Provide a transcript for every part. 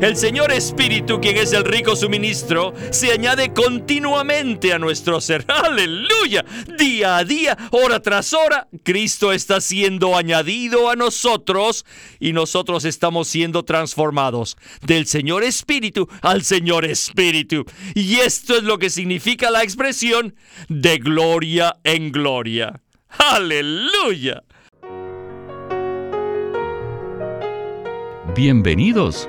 El Señor Espíritu, quien es el rico suministro, se añade continuamente a nuestro ser. Aleluya. Día a día, hora tras hora, Cristo está siendo añadido a nosotros y nosotros estamos siendo transformados del Señor Espíritu al Señor Espíritu. Y esto es lo que significa la expresión de gloria en gloria. Aleluya. Bienvenidos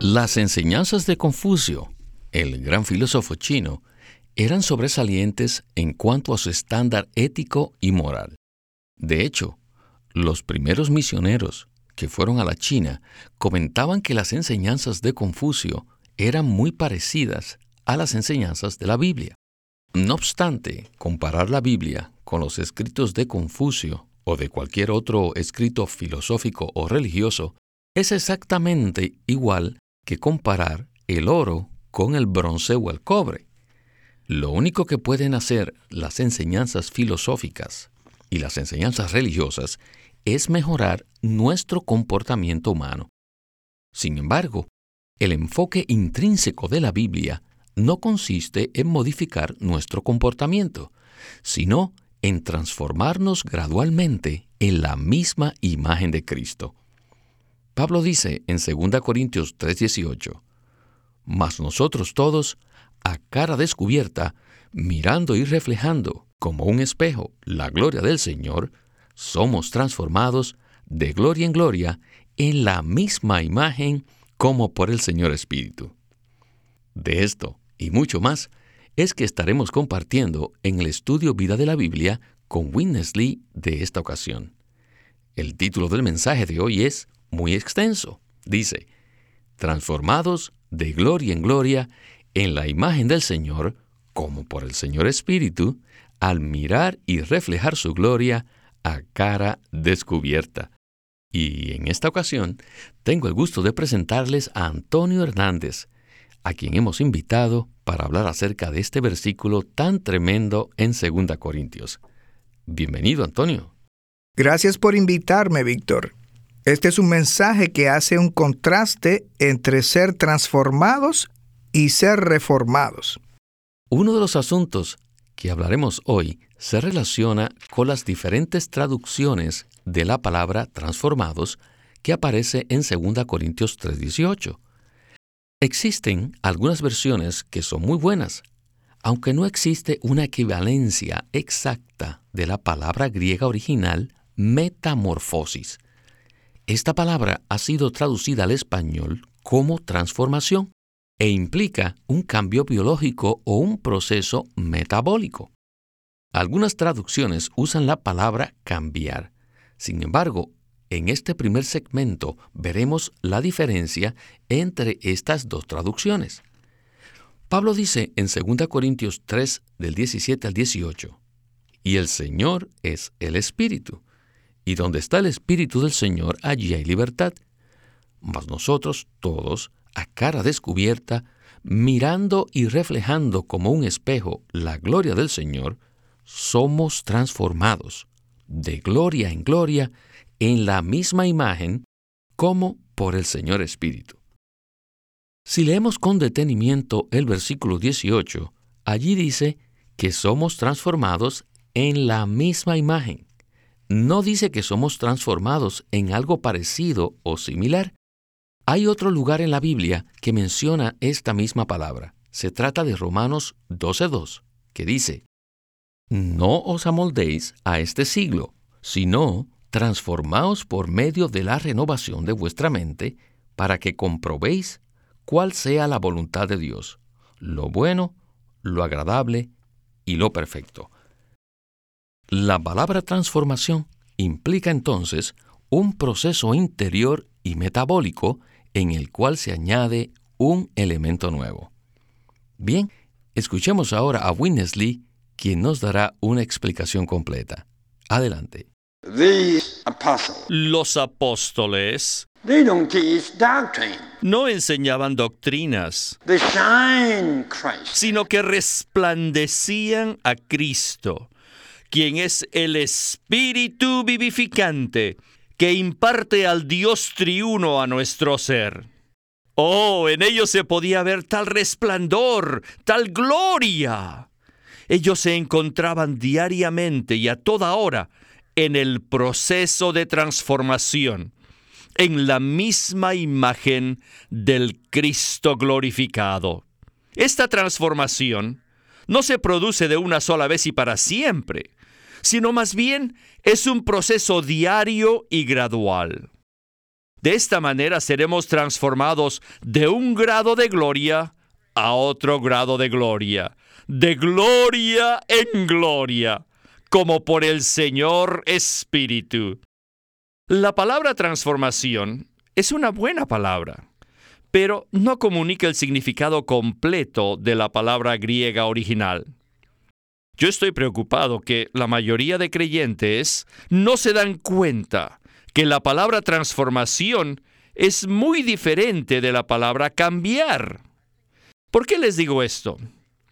Las enseñanzas de Confucio, el gran filósofo chino, eran sobresalientes en cuanto a su estándar ético y moral. De hecho, los primeros misioneros que fueron a la China comentaban que las enseñanzas de Confucio eran muy parecidas a las enseñanzas de la Biblia. No obstante, comparar la Biblia con los escritos de Confucio o de cualquier otro escrito filosófico o religioso es exactamente igual que comparar el oro con el bronce o el cobre. Lo único que pueden hacer las enseñanzas filosóficas y las enseñanzas religiosas es mejorar nuestro comportamiento humano. Sin embargo, el enfoque intrínseco de la Biblia no consiste en modificar nuestro comportamiento, sino en transformarnos gradualmente en la misma imagen de Cristo. Pablo dice en 2 Corintios 3:18, Mas nosotros todos, a cara descubierta, mirando y reflejando como un espejo la gloria del Señor, somos transformados de gloria en gloria en la misma imagen como por el Señor Espíritu. De esto y mucho más es que estaremos compartiendo en el estudio Vida de la Biblia con Witness Lee de esta ocasión. El título del mensaje de hoy es muy extenso. Dice, transformados de gloria en gloria en la imagen del Señor, como por el Señor Espíritu, al mirar y reflejar su gloria a cara descubierta. Y en esta ocasión tengo el gusto de presentarles a Antonio Hernández, a quien hemos invitado para hablar acerca de este versículo tan tremendo en 2 Corintios. Bienvenido, Antonio. Gracias por invitarme, Víctor. Este es un mensaje que hace un contraste entre ser transformados y ser reformados. Uno de los asuntos que hablaremos hoy se relaciona con las diferentes traducciones de la palabra transformados que aparece en 2 Corintios 3:18. Existen algunas versiones que son muy buenas, aunque no existe una equivalencia exacta de la palabra griega original metamorfosis. Esta palabra ha sido traducida al español como transformación e implica un cambio biológico o un proceso metabólico. Algunas traducciones usan la palabra cambiar. Sin embargo, en este primer segmento veremos la diferencia entre estas dos traducciones. Pablo dice en 2 Corintios 3 del 17 al 18, y el Señor es el Espíritu y donde está el Espíritu del Señor, allí hay libertad. Mas nosotros todos, a cara descubierta, mirando y reflejando como un espejo la gloria del Señor, somos transformados de gloria en gloria en la misma imagen como por el Señor Espíritu. Si leemos con detenimiento el versículo 18, allí dice que somos transformados en la misma imagen no dice que somos transformados en algo parecido o similar. Hay otro lugar en la Biblia que menciona esta misma palabra. Se trata de Romanos 12.2, que dice, No os amoldéis a este siglo, sino transformaos por medio de la renovación de vuestra mente, para que comprobéis cuál sea la voluntad de Dios, lo bueno, lo agradable y lo perfecto. La palabra transformación implica entonces un proceso interior y metabólico en el cual se añade un elemento nuevo. Bien, escuchemos ahora a Winnesley, quien nos dará una explicación completa. Adelante. Los apóstoles no enseñaban doctrinas, sino que resplandecían a Cristo, quien es el Espíritu vivificante que imparte al Dios triuno a nuestro ser. Oh, en ellos se podía ver tal resplandor, tal gloria. Ellos se encontraban diariamente y a toda hora en el proceso de transformación, en la misma imagen del Cristo glorificado. Esta transformación no se produce de una sola vez y para siempre, sino más bien es un proceso diario y gradual. De esta manera seremos transformados de un grado de gloria a otro grado de gloria, de gloria en gloria, como por el Señor Espíritu. La palabra transformación es una buena palabra, pero no comunica el significado completo de la palabra griega original. Yo estoy preocupado que la mayoría de creyentes no se dan cuenta que la palabra transformación es muy diferente de la palabra cambiar. ¿Por qué les digo esto?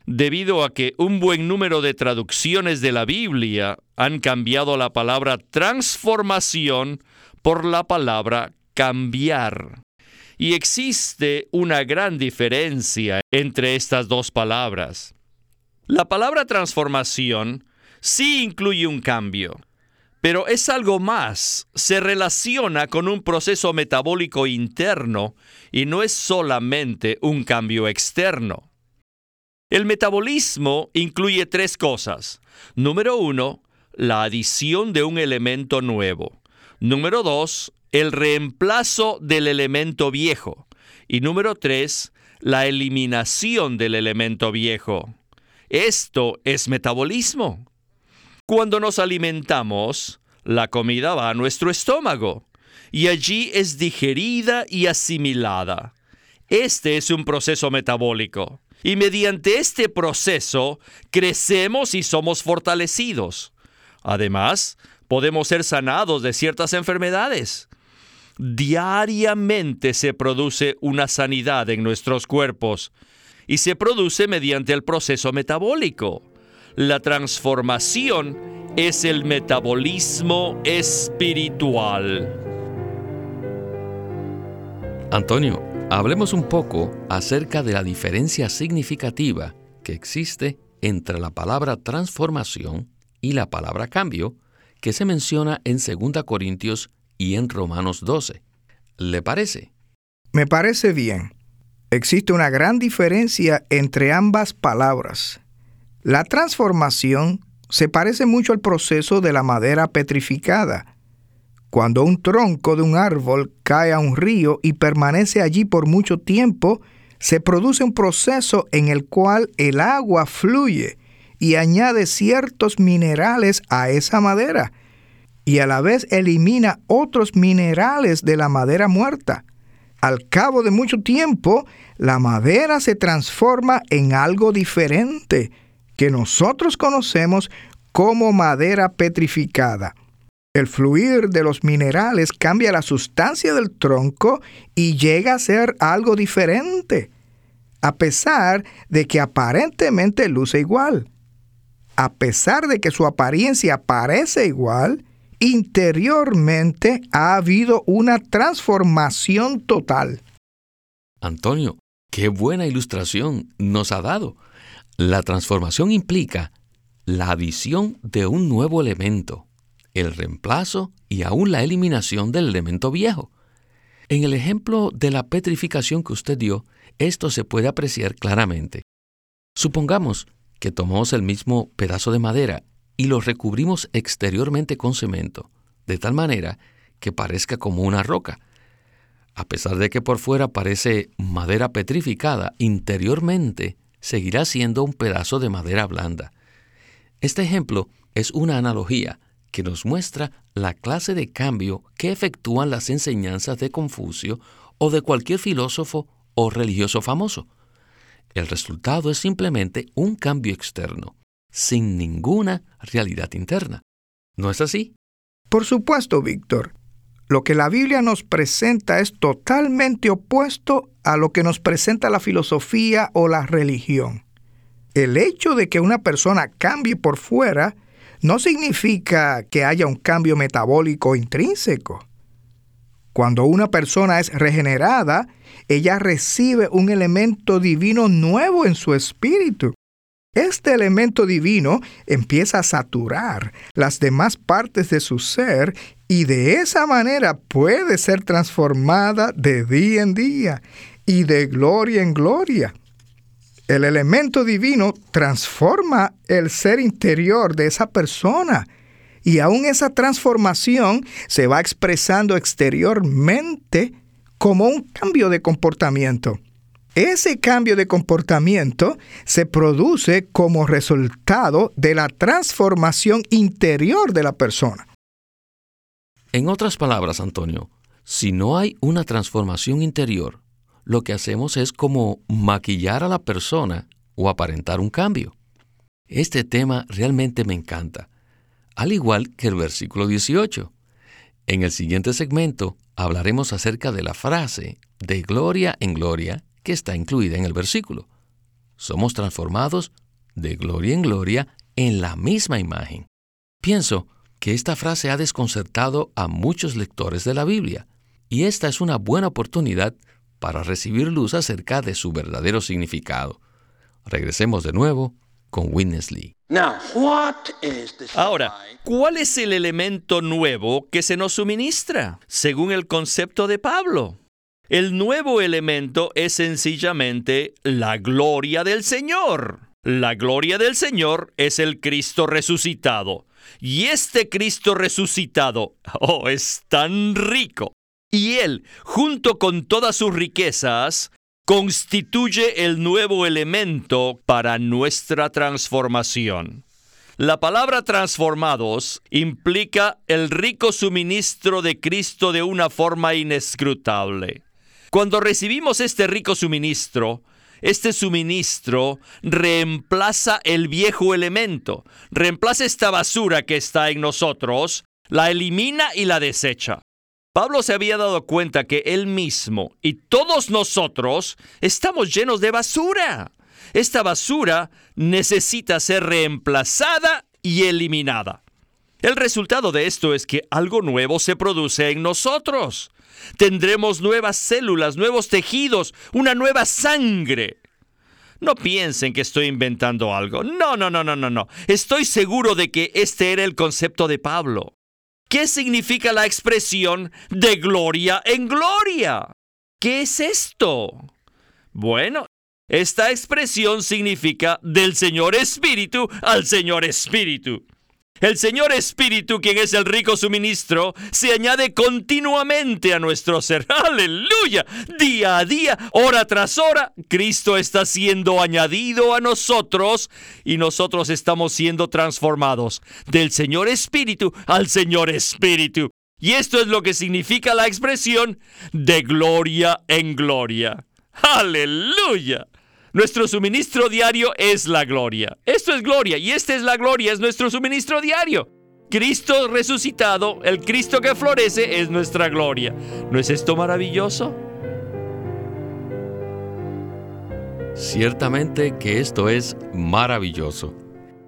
Debido a que un buen número de traducciones de la Biblia han cambiado la palabra transformación por la palabra cambiar. Y existe una gran diferencia entre estas dos palabras. La palabra transformación sí incluye un cambio, pero es algo más. Se relaciona con un proceso metabólico interno y no es solamente un cambio externo. El metabolismo incluye tres cosas. Número uno, la adición de un elemento nuevo. Número dos, el reemplazo del elemento viejo. Y número tres, la eliminación del elemento viejo. Esto es metabolismo. Cuando nos alimentamos, la comida va a nuestro estómago y allí es digerida y asimilada. Este es un proceso metabólico y mediante este proceso crecemos y somos fortalecidos. Además, podemos ser sanados de ciertas enfermedades. Diariamente se produce una sanidad en nuestros cuerpos y se produce mediante el proceso metabólico. La transformación es el metabolismo espiritual. Antonio, hablemos un poco acerca de la diferencia significativa que existe entre la palabra transformación y la palabra cambio que se menciona en 2 Corintios y en Romanos 12. ¿Le parece? Me parece bien. Existe una gran diferencia entre ambas palabras. La transformación se parece mucho al proceso de la madera petrificada. Cuando un tronco de un árbol cae a un río y permanece allí por mucho tiempo, se produce un proceso en el cual el agua fluye y añade ciertos minerales a esa madera y a la vez elimina otros minerales de la madera muerta. Al cabo de mucho tiempo, la madera se transforma en algo diferente que nosotros conocemos como madera petrificada. El fluir de los minerales cambia la sustancia del tronco y llega a ser algo diferente, a pesar de que aparentemente luce igual. A pesar de que su apariencia parece igual, interiormente ha habido una transformación total. Antonio, qué buena ilustración nos ha dado. La transformación implica la adición de un nuevo elemento, el reemplazo y aún la eliminación del elemento viejo. En el ejemplo de la petrificación que usted dio, esto se puede apreciar claramente. Supongamos que tomamos el mismo pedazo de madera y lo recubrimos exteriormente con cemento, de tal manera que parezca como una roca. A pesar de que por fuera parece madera petrificada, interiormente seguirá siendo un pedazo de madera blanda. Este ejemplo es una analogía que nos muestra la clase de cambio que efectúan las enseñanzas de Confucio o de cualquier filósofo o religioso famoso. El resultado es simplemente un cambio externo, sin ninguna realidad interna. ¿No es así? Por supuesto, Víctor. Lo que la Biblia nos presenta es totalmente opuesto a lo que nos presenta la filosofía o la religión. El hecho de que una persona cambie por fuera no significa que haya un cambio metabólico intrínseco. Cuando una persona es regenerada, ella recibe un elemento divino nuevo en su espíritu. Este elemento divino empieza a saturar las demás partes de su ser y de esa manera puede ser transformada de día en día y de gloria en gloria. El elemento divino transforma el ser interior de esa persona y aún esa transformación se va expresando exteriormente como un cambio de comportamiento. Ese cambio de comportamiento se produce como resultado de la transformación interior de la persona. En otras palabras, Antonio, si no hay una transformación interior, lo que hacemos es como maquillar a la persona o aparentar un cambio. Este tema realmente me encanta, al igual que el versículo 18. En el siguiente segmento hablaremos acerca de la frase de gloria en gloria que está incluida en el versículo. Somos transformados de gloria en gloria en la misma imagen. Pienso que esta frase ha desconcertado a muchos lectores de la Biblia, y esta es una buena oportunidad para recibir luz acerca de su verdadero significado. Regresemos de nuevo con Witness Lee. Ahora, ¿cuál es el elemento nuevo que se nos suministra, según el concepto de Pablo? El nuevo elemento es sencillamente la gloria del Señor. La gloria del Señor es el Cristo resucitado. Y este Cristo resucitado, oh, es tan rico. Y Él, junto con todas sus riquezas, constituye el nuevo elemento para nuestra transformación. La palabra transformados implica el rico suministro de Cristo de una forma inescrutable. Cuando recibimos este rico suministro, este suministro reemplaza el viejo elemento, reemplaza esta basura que está en nosotros, la elimina y la desecha. Pablo se había dado cuenta que él mismo y todos nosotros estamos llenos de basura. Esta basura necesita ser reemplazada y eliminada. El resultado de esto es que algo nuevo se produce en nosotros. Tendremos nuevas células, nuevos tejidos, una nueva sangre. No piensen que estoy inventando algo. No, no, no, no, no, no. Estoy seguro de que este era el concepto de Pablo. ¿Qué significa la expresión de gloria en gloria? ¿Qué es esto? Bueno, esta expresión significa del Señor Espíritu al Señor Espíritu. El Señor Espíritu, quien es el rico suministro, se añade continuamente a nuestro ser. Aleluya. Día a día, hora tras hora, Cristo está siendo añadido a nosotros y nosotros estamos siendo transformados del Señor Espíritu al Señor Espíritu. Y esto es lo que significa la expresión de gloria en gloria. Aleluya. Nuestro suministro diario es la gloria. Esto es gloria y esta es la gloria, es nuestro suministro diario. Cristo resucitado, el Cristo que florece, es nuestra gloria. ¿No es esto maravilloso? Ciertamente que esto es maravilloso.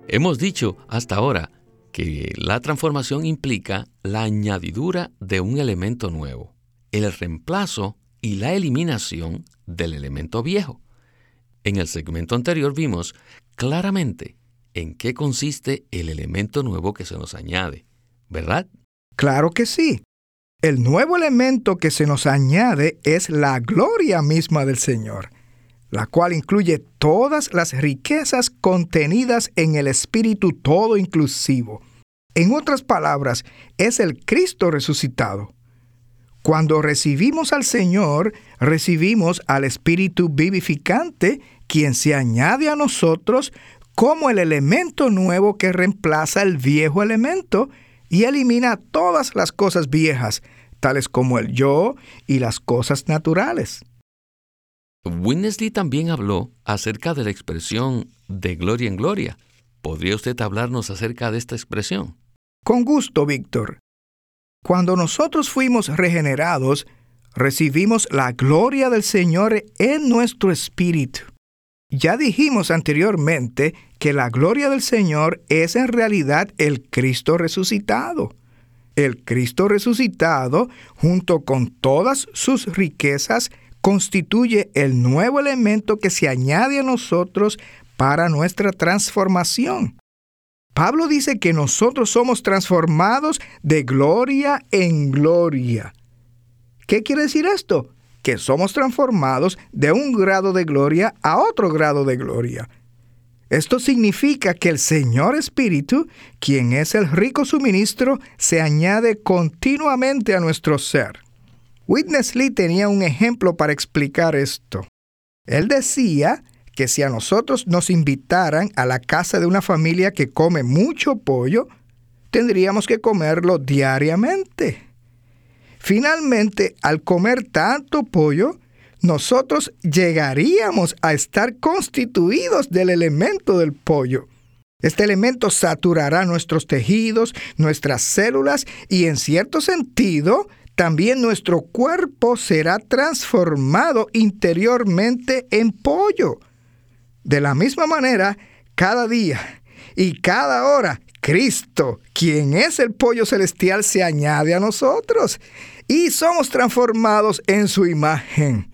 Hemos dicho hasta ahora que la transformación implica la añadidura de un elemento nuevo, el reemplazo y la eliminación del elemento viejo. En el segmento anterior vimos claramente en qué consiste el elemento nuevo que se nos añade, ¿verdad? Claro que sí. El nuevo elemento que se nos añade es la gloria misma del Señor, la cual incluye todas las riquezas contenidas en el Espíritu todo inclusivo. En otras palabras, es el Cristo resucitado. Cuando recibimos al Señor, recibimos al Espíritu vivificante quien se añade a nosotros como el elemento nuevo que reemplaza el viejo elemento y elimina todas las cosas viejas, tales como el yo y las cosas naturales. Winnesley también habló acerca de la expresión de gloria en gloria. ¿Podría usted hablarnos acerca de esta expresión? Con gusto, Víctor. Cuando nosotros fuimos regenerados, recibimos la gloria del Señor en nuestro espíritu. Ya dijimos anteriormente que la gloria del Señor es en realidad el Cristo resucitado. El Cristo resucitado, junto con todas sus riquezas, constituye el nuevo elemento que se añade a nosotros para nuestra transformación. Pablo dice que nosotros somos transformados de gloria en gloria. ¿Qué quiere decir esto? Que somos transformados de un grado de gloria a otro grado de gloria. Esto significa que el Señor Espíritu, quien es el rico suministro, se añade continuamente a nuestro ser. Witness Lee tenía un ejemplo para explicar esto. Él decía que si a nosotros nos invitaran a la casa de una familia que come mucho pollo, tendríamos que comerlo diariamente. Finalmente, al comer tanto pollo, nosotros llegaríamos a estar constituidos del elemento del pollo. Este elemento saturará nuestros tejidos, nuestras células y en cierto sentido también nuestro cuerpo será transformado interiormente en pollo. De la misma manera, cada día y cada hora, Cristo, quien es el pollo celestial, se añade a nosotros y somos transformados en su imagen.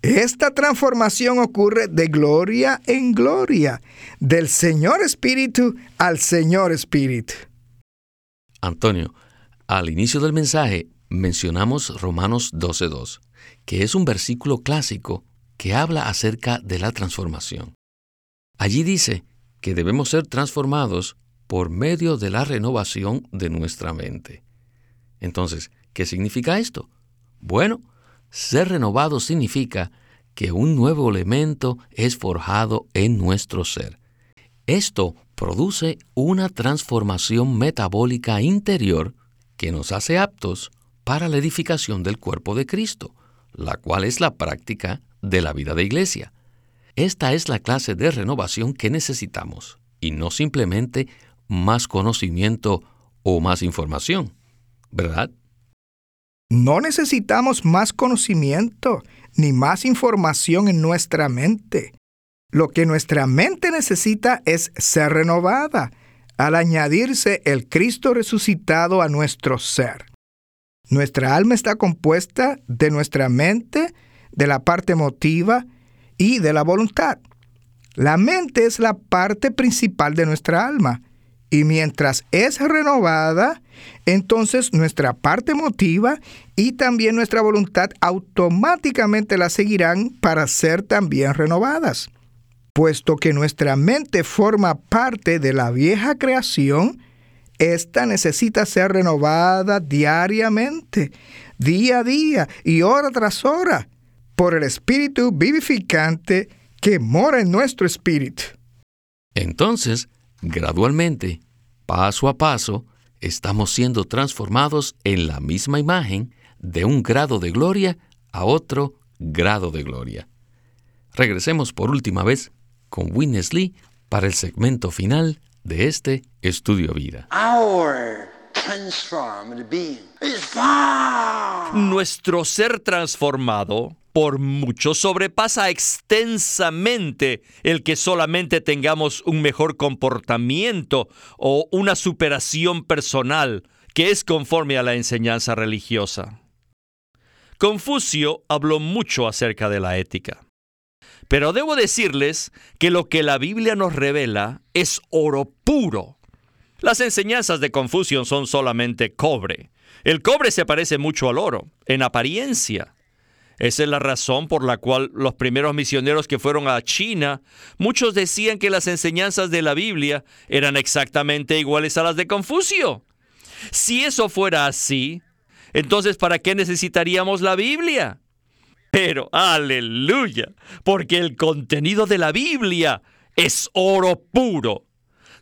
Esta transformación ocurre de gloria en gloria, del Señor Espíritu al Señor Espíritu. Antonio, al inicio del mensaje mencionamos Romanos 12.2, que es un versículo clásico que habla acerca de la transformación. Allí dice que debemos ser transformados por medio de la renovación de nuestra mente. Entonces, ¿qué significa esto? Bueno, ser renovado significa que un nuevo elemento es forjado en nuestro ser. Esto produce una transformación metabólica interior que nos hace aptos para la edificación del cuerpo de Cristo, la cual es la práctica de la vida de iglesia. Esta es la clase de renovación que necesitamos, y no simplemente más conocimiento o más información, ¿verdad? No necesitamos más conocimiento ni más información en nuestra mente. Lo que nuestra mente necesita es ser renovada al añadirse el Cristo resucitado a nuestro ser. Nuestra alma está compuesta de nuestra mente, de la parte emotiva y de la voluntad. La mente es la parte principal de nuestra alma y mientras es renovada, entonces nuestra parte emotiva y también nuestra voluntad automáticamente la seguirán para ser también renovadas. Puesto que nuestra mente forma parte de la vieja creación, esta necesita ser renovada diariamente, día a día y hora tras hora, por el Espíritu vivificante que mora en nuestro espíritu. Entonces, gradualmente, paso a paso, estamos siendo transformados en la misma imagen de un grado de gloria a otro grado de gloria. Regresemos por última vez con Witness Lee para el segmento final de este estudio vida. Nuestro ser transformado por mucho sobrepasa extensamente el que solamente tengamos un mejor comportamiento o una superación personal que es conforme a la enseñanza religiosa. Confucio habló mucho acerca de la ética. Pero debo decirles que lo que la Biblia nos revela es oro puro. Las enseñanzas de Confucio son solamente cobre. El cobre se parece mucho al oro, en apariencia. Esa es la razón por la cual los primeros misioneros que fueron a China, muchos decían que las enseñanzas de la Biblia eran exactamente iguales a las de Confucio. Si eso fuera así, entonces ¿para qué necesitaríamos la Biblia? Pero, aleluya, porque el contenido de la Biblia es oro puro.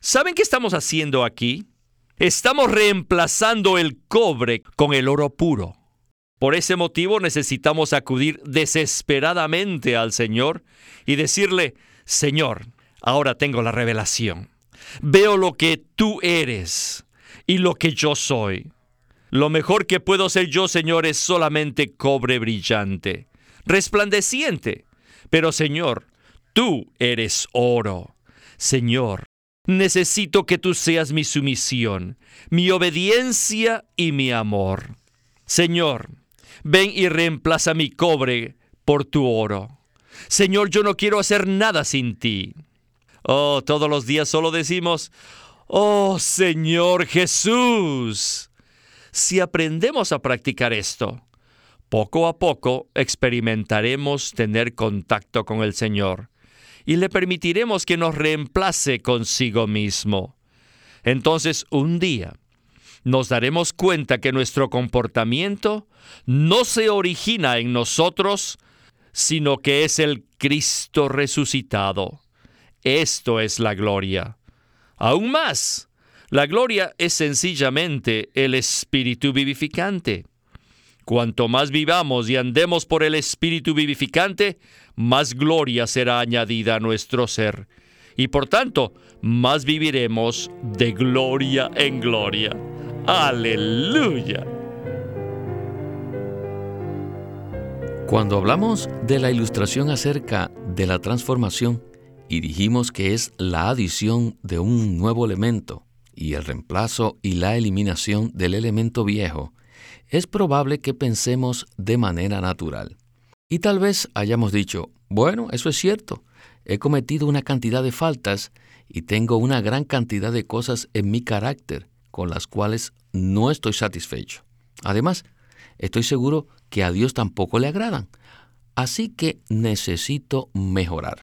¿Saben qué estamos haciendo aquí? Estamos reemplazando el cobre con el oro puro. Por ese motivo necesitamos acudir desesperadamente al Señor y decirle, Señor, ahora tengo la revelación. Veo lo que tú eres y lo que yo soy. Lo mejor que puedo ser yo, Señor, es solamente cobre brillante, resplandeciente. Pero, Señor, tú eres oro. Señor, necesito que tú seas mi sumisión, mi obediencia y mi amor. Señor, ven y reemplaza mi cobre por tu oro. Señor, yo no quiero hacer nada sin ti. Oh, todos los días solo decimos, oh Señor Jesús. Si aprendemos a practicar esto, poco a poco experimentaremos tener contacto con el Señor y le permitiremos que nos reemplace consigo mismo. Entonces, un día, nos daremos cuenta que nuestro comportamiento no se origina en nosotros, sino que es el Cristo resucitado. Esto es la gloria. Aún más, la gloria es sencillamente el Espíritu vivificante. Cuanto más vivamos y andemos por el Espíritu vivificante, más gloria será añadida a nuestro ser. Y por tanto, más viviremos de gloria en gloria. Aleluya. Cuando hablamos de la ilustración acerca de la transformación y dijimos que es la adición de un nuevo elemento y el reemplazo y la eliminación del elemento viejo, es probable que pensemos de manera natural. Y tal vez hayamos dicho, bueno, eso es cierto, he cometido una cantidad de faltas y tengo una gran cantidad de cosas en mi carácter con las cuales no estoy satisfecho. Además, estoy seguro que a Dios tampoco le agradan. Así que necesito mejorar.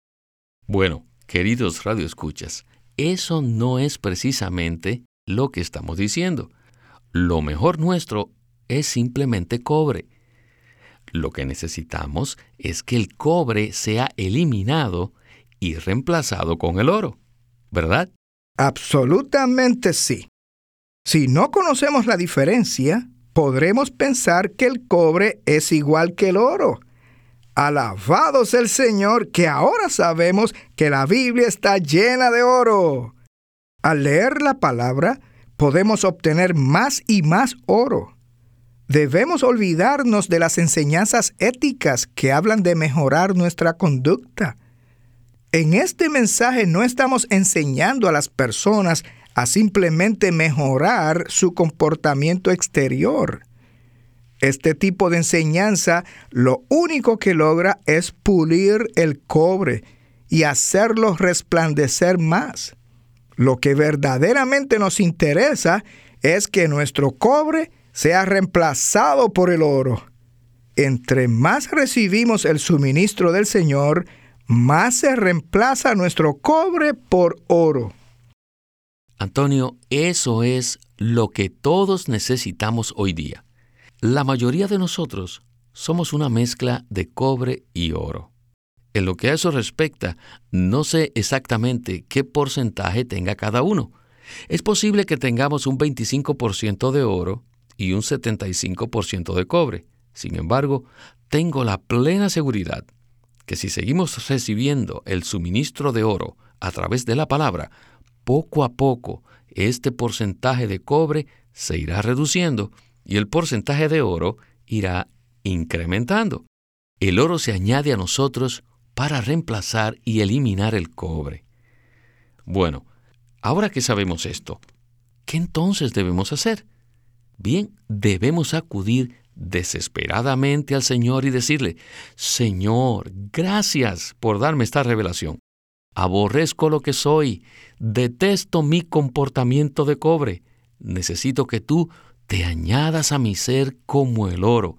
Bueno, queridos radioescuchas, eso no es precisamente lo que estamos diciendo. Lo mejor nuestro es simplemente cobre. Lo que necesitamos es que el cobre sea eliminado y reemplazado con el oro, ¿verdad? Absolutamente sí. Si no conocemos la diferencia, podremos pensar que el cobre es igual que el oro. Alabados el Señor, que ahora sabemos que la Biblia está llena de oro. Al leer la palabra, podemos obtener más y más oro. Debemos olvidarnos de las enseñanzas éticas que hablan de mejorar nuestra conducta. En este mensaje no estamos enseñando a las personas a simplemente mejorar su comportamiento exterior. Este tipo de enseñanza lo único que logra es pulir el cobre y hacerlo resplandecer más. Lo que verdaderamente nos interesa es que nuestro cobre sea reemplazado por el oro. Entre más recibimos el suministro del Señor, más se reemplaza nuestro cobre por oro. Antonio, eso es lo que todos necesitamos hoy día. La mayoría de nosotros somos una mezcla de cobre y oro. En lo que a eso respecta, no sé exactamente qué porcentaje tenga cada uno. Es posible que tengamos un 25% de oro y un 75% de cobre. Sin embargo, tengo la plena seguridad que si seguimos recibiendo el suministro de oro a través de la palabra, poco a poco este porcentaje de cobre se irá reduciendo y el porcentaje de oro irá incrementando. El oro se añade a nosotros para reemplazar y eliminar el cobre. Bueno, ahora que sabemos esto, ¿qué entonces debemos hacer? Bien, debemos acudir desesperadamente al Señor y decirle, Señor, gracias por darme esta revelación. Aborrezco lo que soy, detesto mi comportamiento de cobre. Necesito que tú te añadas a mi ser como el oro,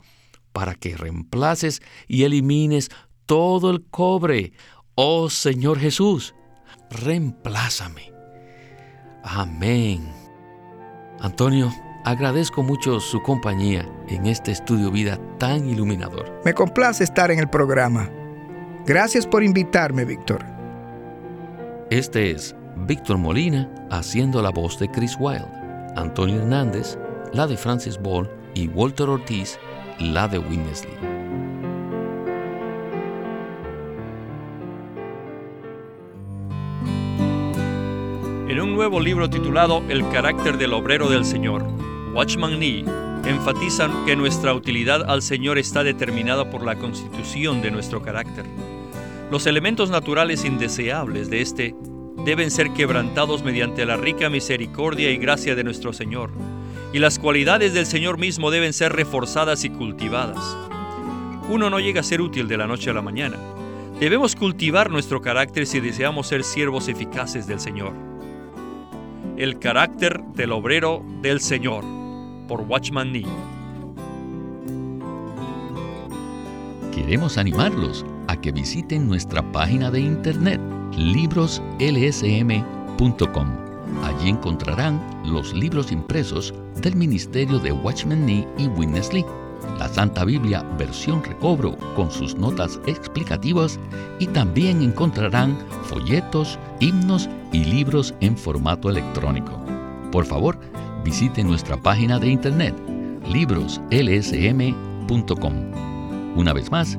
para que reemplaces y elimines todo el cobre. Oh Señor Jesús, reemplázame. Amén. Antonio, agradezco mucho su compañía en este estudio vida tan iluminador. Me complace estar en el programa. Gracias por invitarme, Víctor. Este es Víctor Molina haciendo la voz de Chris Wilde, Antonio Hernández, la de Francis Ball y Walter Ortiz la de Winnesley. En un nuevo libro titulado El carácter del obrero del Señor, Watchman Nee enfatizan que nuestra utilidad al Señor está determinada por la constitución de nuestro carácter. Los elementos naturales indeseables de este deben ser quebrantados mediante la rica misericordia y gracia de nuestro Señor, y las cualidades del Señor mismo deben ser reforzadas y cultivadas. Uno no llega a ser útil de la noche a la mañana. Debemos cultivar nuestro carácter si deseamos ser siervos eficaces del Señor. El carácter del obrero del Señor, por Watchman Nee. Queremos animarlos visiten nuestra página de internet libroslsm.com. Allí encontrarán los libros impresos del Ministerio de Watchman Nee y Witness Lee, la Santa Biblia versión recobro con sus notas explicativas y también encontrarán folletos, himnos y libros en formato electrónico. Por favor, visite nuestra página de internet libroslsm.com. Una vez más,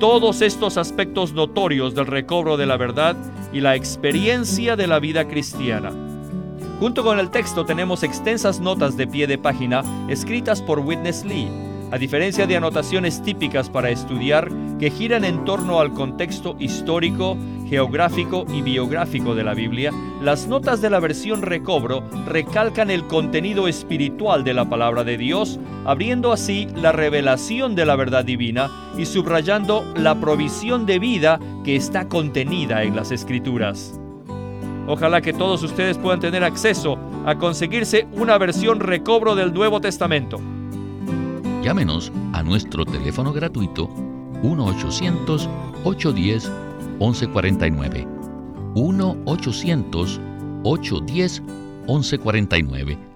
todos estos aspectos notorios del recobro de la verdad y la experiencia de la vida cristiana. Junto con el texto tenemos extensas notas de pie de página escritas por Witness Lee a diferencia de anotaciones típicas para estudiar que giran en torno al contexto histórico, geográfico y biográfico de la Biblia, las notas de la versión recobro recalcan el contenido espiritual de la palabra de Dios, abriendo así la revelación de la verdad divina y subrayando la provisión de vida que está contenida en las escrituras. Ojalá que todos ustedes puedan tener acceso a conseguirse una versión recobro del Nuevo Testamento. Llámenos a nuestro teléfono gratuito 1-800-810-1149. 1-800-810-1149